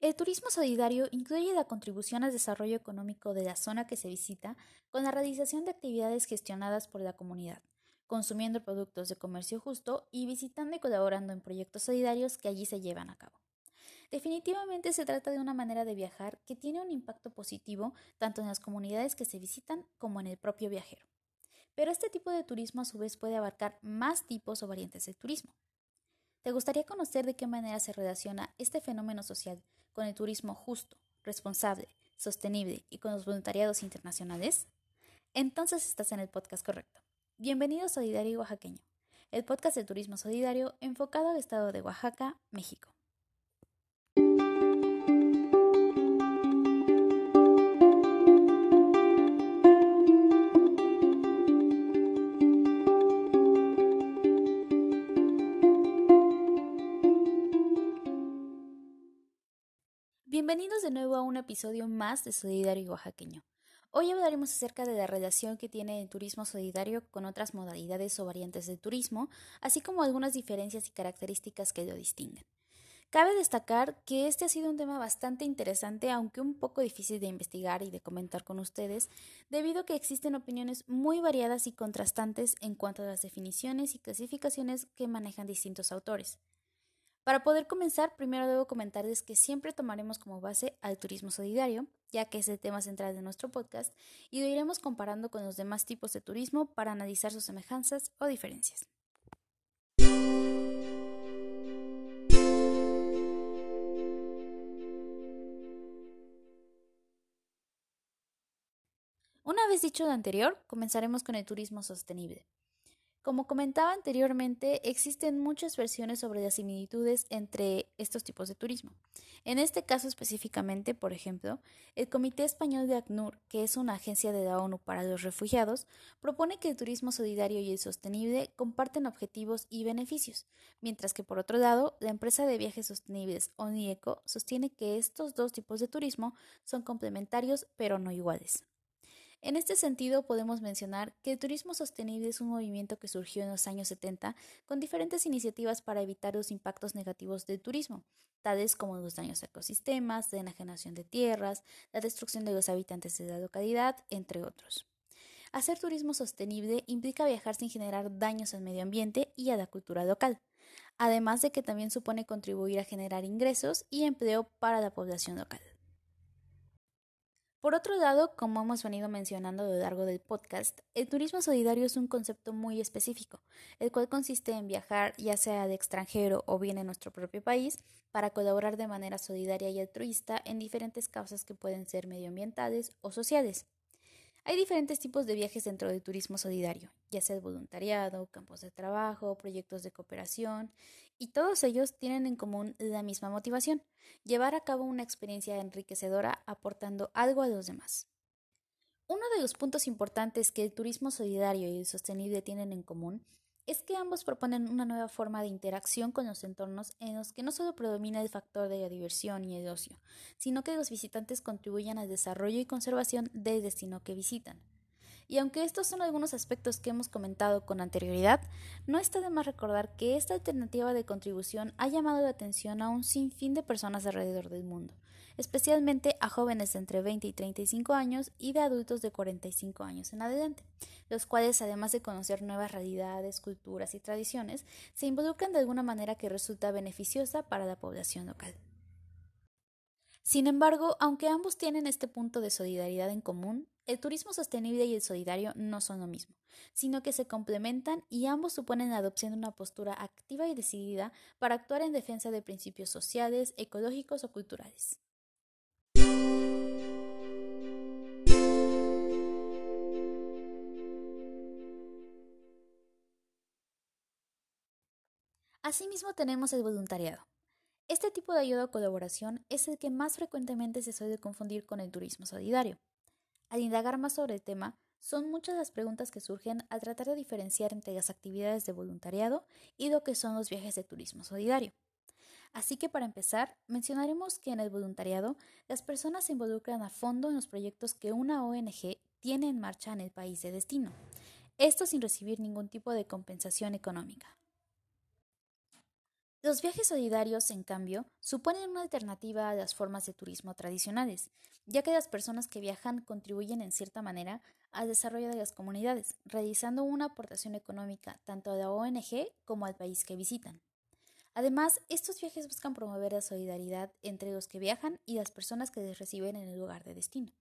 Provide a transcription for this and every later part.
El turismo solidario incluye la contribución al desarrollo económico de la zona que se visita con la realización de actividades gestionadas por la comunidad, consumiendo productos de comercio justo y visitando y colaborando en proyectos solidarios que allí se llevan a cabo. Definitivamente se trata de una manera de viajar que tiene un impacto positivo tanto en las comunidades que se visitan como en el propio viajero. Pero este tipo de turismo a su vez puede abarcar más tipos o variantes de turismo. ¿Te gustaría conocer de qué manera se relaciona este fenómeno social con el turismo justo, responsable, sostenible y con los voluntariados internacionales? Entonces estás en el podcast correcto. Bienvenido a Solidario Oaxaqueño, el podcast de turismo solidario enfocado al estado de Oaxaca, México. Episodio más de Solidario Oaxaqueño. Hoy hablaremos acerca de la relación que tiene el turismo solidario con otras modalidades o variantes de turismo, así como algunas diferencias y características que lo distinguen. Cabe destacar que este ha sido un tema bastante interesante, aunque un poco difícil de investigar y de comentar con ustedes, debido a que existen opiniones muy variadas y contrastantes en cuanto a las definiciones y clasificaciones que manejan distintos autores. Para poder comenzar, primero debo comentarles que siempre tomaremos como base al turismo solidario, ya que es el tema central de nuestro podcast, y lo iremos comparando con los demás tipos de turismo para analizar sus semejanzas o diferencias. Una vez dicho lo anterior, comenzaremos con el turismo sostenible. Como comentaba anteriormente, existen muchas versiones sobre las similitudes entre estos tipos de turismo. En este caso específicamente, por ejemplo, el Comité Español de ACNUR, que es una agencia de la ONU para los refugiados, propone que el turismo solidario y el sostenible comparten objetivos y beneficios, mientras que por otro lado, la empresa de viajes sostenibles ONIECO sostiene que estos dos tipos de turismo son complementarios pero no iguales. En este sentido, podemos mencionar que el turismo sostenible es un movimiento que surgió en los años 70 con diferentes iniciativas para evitar los impactos negativos del turismo, tales como los daños a ecosistemas, la enajenación de tierras, la destrucción de los habitantes de la localidad, entre otros. Hacer turismo sostenible implica viajar sin generar daños al medio ambiente y a la cultura local, además de que también supone contribuir a generar ingresos y empleo para la población local. Por otro lado, como hemos venido mencionando a lo largo del podcast, el turismo solidario es un concepto muy específico, el cual consiste en viajar ya sea de extranjero o bien en nuestro propio país para colaborar de manera solidaria y altruista en diferentes causas que pueden ser medioambientales o sociales. Hay diferentes tipos de viajes dentro del turismo solidario, ya sea voluntariado, campos de trabajo, proyectos de cooperación, y todos ellos tienen en común la misma motivación, llevar a cabo una experiencia enriquecedora aportando algo a los demás. Uno de los puntos importantes que el turismo solidario y el sostenible tienen en común es que ambos proponen una nueva forma de interacción con los entornos en los que no solo predomina el factor de la diversión y el ocio, sino que los visitantes contribuyan al desarrollo y conservación del destino que visitan. Y aunque estos son algunos aspectos que hemos comentado con anterioridad, no está de más recordar que esta alternativa de contribución ha llamado la atención a un sinfín de personas alrededor del mundo, especialmente a jóvenes de entre 20 y 35 años y de adultos de 45 años en adelante, los cuales, además de conocer nuevas realidades, culturas y tradiciones, se involucran de alguna manera que resulta beneficiosa para la población local. Sin embargo, aunque ambos tienen este punto de solidaridad en común, el turismo sostenible y el solidario no son lo mismo, sino que se complementan y ambos suponen la adopción de una postura activa y decidida para actuar en defensa de principios sociales, ecológicos o culturales. Asimismo tenemos el voluntariado. Este tipo de ayuda o colaboración es el que más frecuentemente se suele confundir con el turismo solidario. Al indagar más sobre el tema, son muchas las preguntas que surgen al tratar de diferenciar entre las actividades de voluntariado y lo que son los viajes de turismo solidario. Así que para empezar, mencionaremos que en el voluntariado las personas se involucran a fondo en los proyectos que una ONG tiene en marcha en el país de destino, esto sin recibir ningún tipo de compensación económica. Los viajes solidarios, en cambio, suponen una alternativa a las formas de turismo tradicionales, ya que las personas que viajan contribuyen en cierta manera al desarrollo de las comunidades, realizando una aportación económica tanto a la ONG como al país que visitan. Además, estos viajes buscan promover la solidaridad entre los que viajan y las personas que les reciben en el lugar de destino.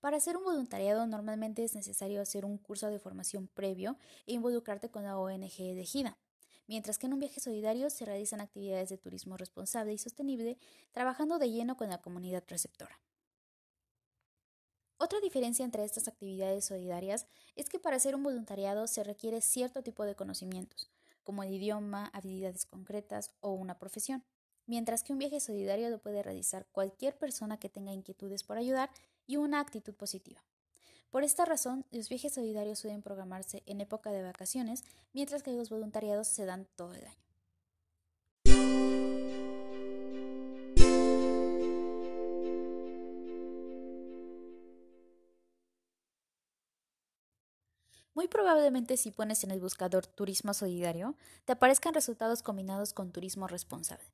Para hacer un voluntariado normalmente es necesario hacer un curso de formación previo e involucrarte con la ONG elegida mientras que en un viaje solidario se realizan actividades de turismo responsable y sostenible, trabajando de lleno con la comunidad receptora. Otra diferencia entre estas actividades solidarias es que para hacer un voluntariado se requiere cierto tipo de conocimientos, como el idioma, habilidades concretas o una profesión, mientras que un viaje solidario lo puede realizar cualquier persona que tenga inquietudes por ayudar y una actitud positiva. Por esta razón, los viajes solidarios suelen programarse en época de vacaciones, mientras que los voluntariados se dan todo el año. Muy probablemente si pones en el buscador turismo solidario, te aparezcan resultados combinados con turismo responsable.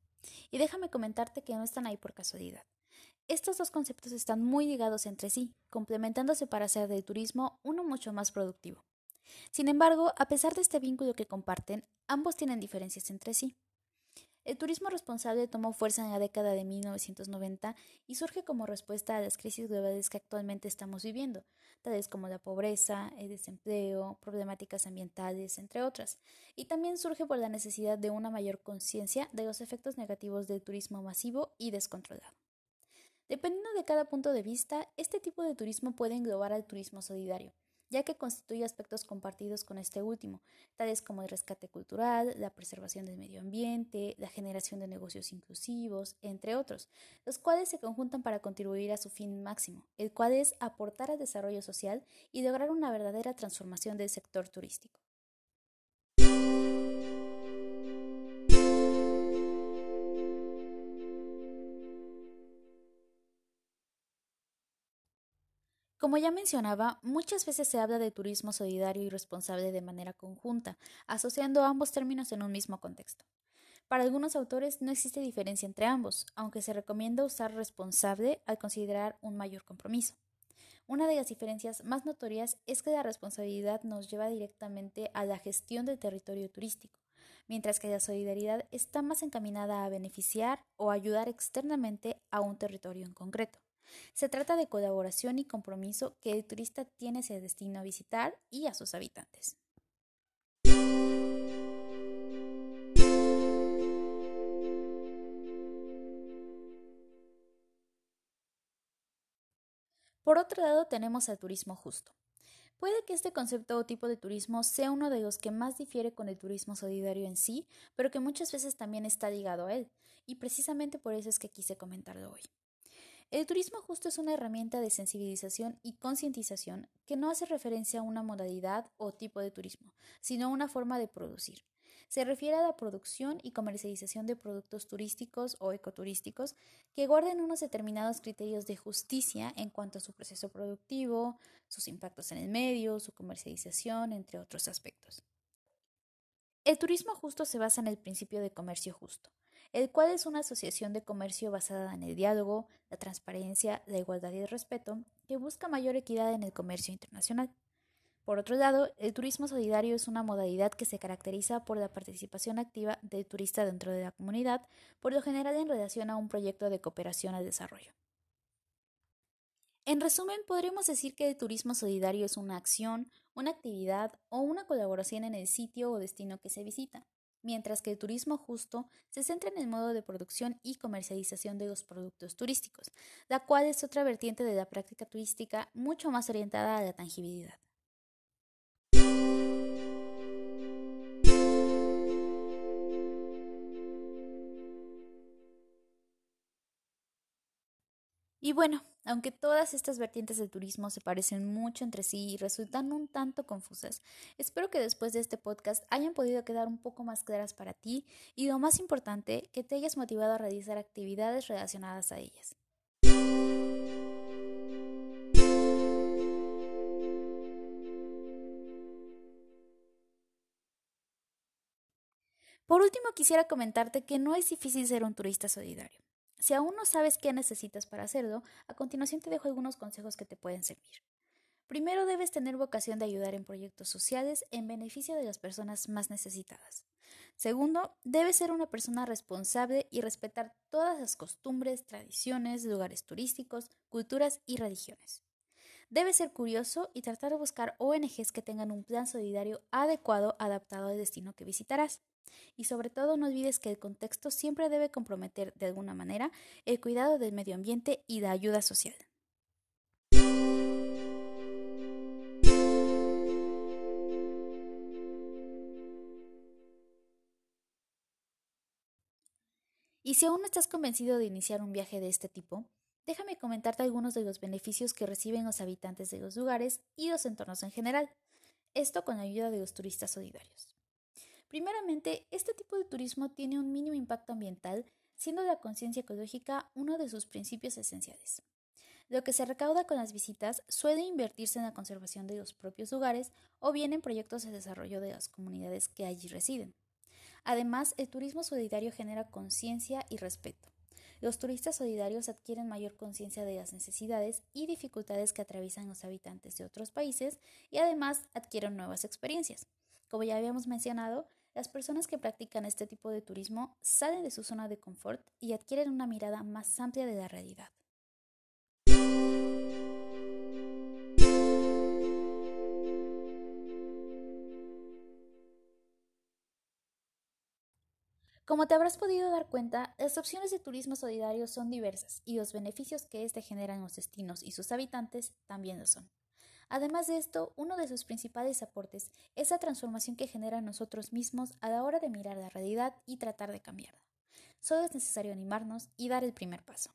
Y déjame comentarte que no están ahí por casualidad. Estos dos conceptos están muy ligados entre sí, complementándose para hacer del turismo uno mucho más productivo. Sin embargo, a pesar de este vínculo que comparten, ambos tienen diferencias entre sí. El turismo responsable tomó fuerza en la década de 1990 y surge como respuesta a las crisis globales que actualmente estamos viviendo, tales como la pobreza, el desempleo, problemáticas ambientales, entre otras, y también surge por la necesidad de una mayor conciencia de los efectos negativos del turismo masivo y descontrolado. Dependiendo de cada punto de vista, este tipo de turismo puede englobar al turismo solidario, ya que constituye aspectos compartidos con este último, tales como el rescate cultural, la preservación del medio ambiente, la generación de negocios inclusivos, entre otros, los cuales se conjuntan para contribuir a su fin máximo, el cual es aportar al desarrollo social y lograr una verdadera transformación del sector turístico. Como ya mencionaba, muchas veces se habla de turismo solidario y responsable de manera conjunta, asociando ambos términos en un mismo contexto. Para algunos autores no existe diferencia entre ambos, aunque se recomienda usar responsable al considerar un mayor compromiso. Una de las diferencias más notorias es que la responsabilidad nos lleva directamente a la gestión del territorio turístico, mientras que la solidaridad está más encaminada a beneficiar o ayudar externamente a un territorio en concreto. Se trata de colaboración y compromiso que el turista tiene hacia el destino a visitar y a sus habitantes. Por otro lado tenemos el turismo justo. Puede que este concepto o tipo de turismo sea uno de los que más difiere con el turismo solidario en sí, pero que muchas veces también está ligado a él, y precisamente por eso es que quise comentarlo hoy. El turismo justo es una herramienta de sensibilización y concientización que no hace referencia a una modalidad o tipo de turismo, sino a una forma de producir. Se refiere a la producción y comercialización de productos turísticos o ecoturísticos que guarden unos determinados criterios de justicia en cuanto a su proceso productivo, sus impactos en el medio, su comercialización, entre otros aspectos. El turismo justo se basa en el principio de comercio justo, el cual es una asociación de comercio basada en el diálogo, la transparencia, la igualdad y el respeto, que busca mayor equidad en el comercio internacional. Por otro lado, el turismo solidario es una modalidad que se caracteriza por la participación activa del turista dentro de la comunidad, por lo general en relación a un proyecto de cooperación al desarrollo. En resumen, podríamos decir que el turismo solidario es una acción, una actividad o una colaboración en el sitio o destino que se visita mientras que el turismo justo se centra en el modo de producción y comercialización de los productos turísticos, la cual es otra vertiente de la práctica turística mucho más orientada a la tangibilidad. Y bueno, aunque todas estas vertientes del turismo se parecen mucho entre sí y resultan un tanto confusas, espero que después de este podcast hayan podido quedar un poco más claras para ti y lo más importante, que te hayas motivado a realizar actividades relacionadas a ellas. Por último, quisiera comentarte que no es difícil ser un turista solidario. Si aún no sabes qué necesitas para hacerlo, a continuación te dejo algunos consejos que te pueden servir. Primero debes tener vocación de ayudar en proyectos sociales en beneficio de las personas más necesitadas. Segundo, debes ser una persona responsable y respetar todas las costumbres, tradiciones, lugares turísticos, culturas y religiones. Debes ser curioso y tratar de buscar ONGs que tengan un plan solidario adecuado adaptado al destino que visitarás. Y sobre todo no olvides que el contexto siempre debe comprometer de alguna manera el cuidado del medio ambiente y la ayuda social. Y si aún no estás convencido de iniciar un viaje de este tipo, déjame comentarte algunos de los beneficios que reciben los habitantes de los lugares y los entornos en general. Esto con la ayuda de los turistas solidarios. Primeramente, este tipo de turismo tiene un mínimo impacto ambiental, siendo la conciencia ecológica uno de sus principios esenciales. Lo que se recauda con las visitas suele invertirse en la conservación de los propios lugares o bien en proyectos de desarrollo de las comunidades que allí residen. Además, el turismo solidario genera conciencia y respeto. Los turistas solidarios adquieren mayor conciencia de las necesidades y dificultades que atraviesan los habitantes de otros países y además adquieren nuevas experiencias. Como ya habíamos mencionado, las personas que practican este tipo de turismo salen de su zona de confort y adquieren una mirada más amplia de la realidad. Como te habrás podido dar cuenta, las opciones de turismo solidario son diversas y los beneficios que éste generan los destinos y sus habitantes también lo son. Además de esto, uno de sus principales aportes es la transformación que genera nosotros mismos a la hora de mirar la realidad y tratar de cambiarla. Solo es necesario animarnos y dar el primer paso.